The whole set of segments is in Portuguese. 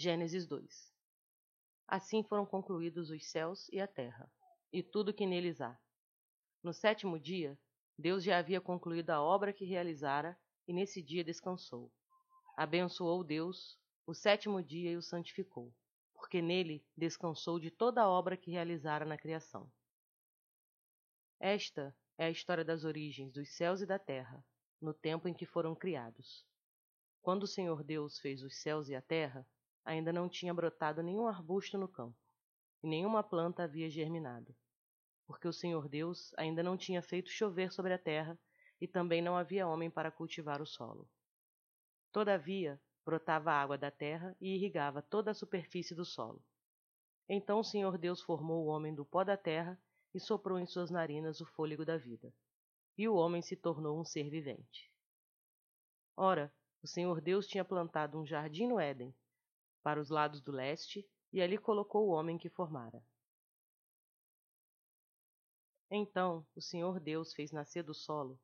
Gênesis 2 Assim foram concluídos os céus e a terra, e tudo que neles há. No sétimo dia, Deus já havia concluído a obra que realizara, e nesse dia descansou. Abençoou Deus o sétimo dia e o santificou, porque nele descansou de toda a obra que realizara na criação. Esta é a história das origens dos céus e da terra, no tempo em que foram criados. Quando o Senhor Deus fez os céus e a terra, ainda não tinha brotado nenhum arbusto no campo, e nenhuma planta havia germinado, porque o Senhor Deus ainda não tinha feito chover sobre a terra, e também não havia homem para cultivar o solo. Todavia, brotava água da terra e irrigava toda a superfície do solo. Então o Senhor Deus formou o homem do pó da terra e soprou em suas narinas o fôlego da vida. E o homem se tornou um ser vivente. Ora, o Senhor Deus tinha plantado um jardim no Éden, para os lados do leste, e ali colocou o homem que formara. Então o Senhor Deus fez nascer do solo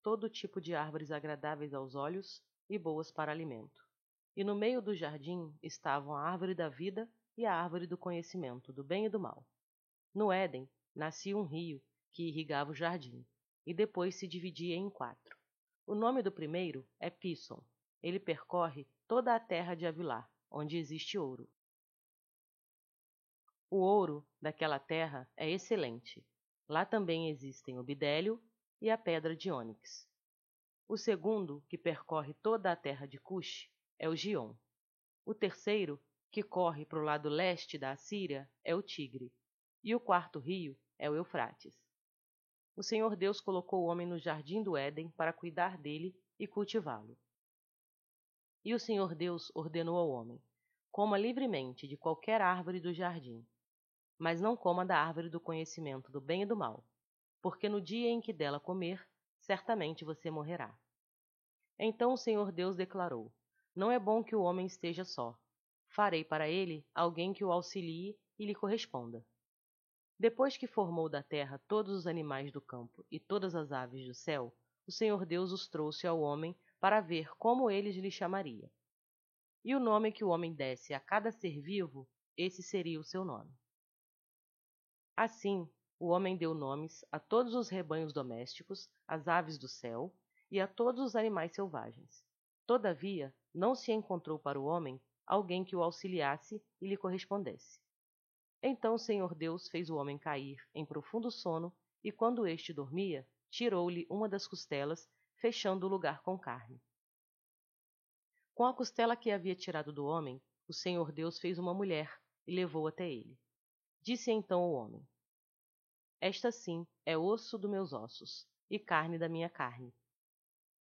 todo tipo de árvores agradáveis aos olhos e boas para alimento. E no meio do jardim estavam a árvore da vida e a árvore do conhecimento do bem e do mal. No Éden nascia um rio que irrigava o jardim, e depois se dividia em quatro. O nome do primeiro é Pison. Ele percorre toda a terra de Avilar, onde existe ouro. O ouro daquela terra é excelente. Lá também existem o bidélio e a pedra de ônix. O segundo, que percorre toda a terra de Cush, é o Gion. O terceiro, que corre para o lado leste da Assíria, é o Tigre. E o quarto rio é o Eufrates. O Senhor Deus colocou o homem no jardim do Éden para cuidar dele e cultivá-lo. E o Senhor Deus ordenou ao homem: Coma livremente de qualquer árvore do jardim, mas não coma da árvore do conhecimento do bem e do mal, porque no dia em que dela comer, certamente você morrerá. Então o Senhor Deus declarou: Não é bom que o homem esteja só. Farei para ele alguém que o auxilie e lhe corresponda. Depois que formou da terra todos os animais do campo e todas as aves do céu, o Senhor Deus os trouxe ao homem para ver como eles lhe chamariam. E o nome que o homem desse a cada ser vivo, esse seria o seu nome. Assim, o homem deu nomes a todos os rebanhos domésticos, às aves do céu e a todos os animais selvagens. Todavia, não se encontrou para o homem alguém que o auxiliasse e lhe correspondesse. Então o Senhor Deus fez o homem cair em profundo sono, e quando este dormia, tirou-lhe uma das costelas, fechando o lugar com carne. Com a costela que havia tirado do homem, o Senhor Deus fez uma mulher e levou até ele. Disse então o homem: Esta sim é osso dos meus ossos e carne da minha carne.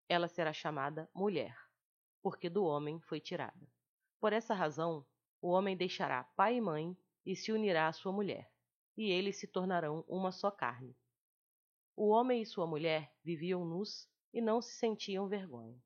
Ela será chamada mulher, porque do homem foi tirada. Por essa razão, o homem deixará pai e mãe e se unirá à sua mulher, e eles se tornarão uma só carne. O homem e sua mulher viviam nus e não se sentiam vergonha.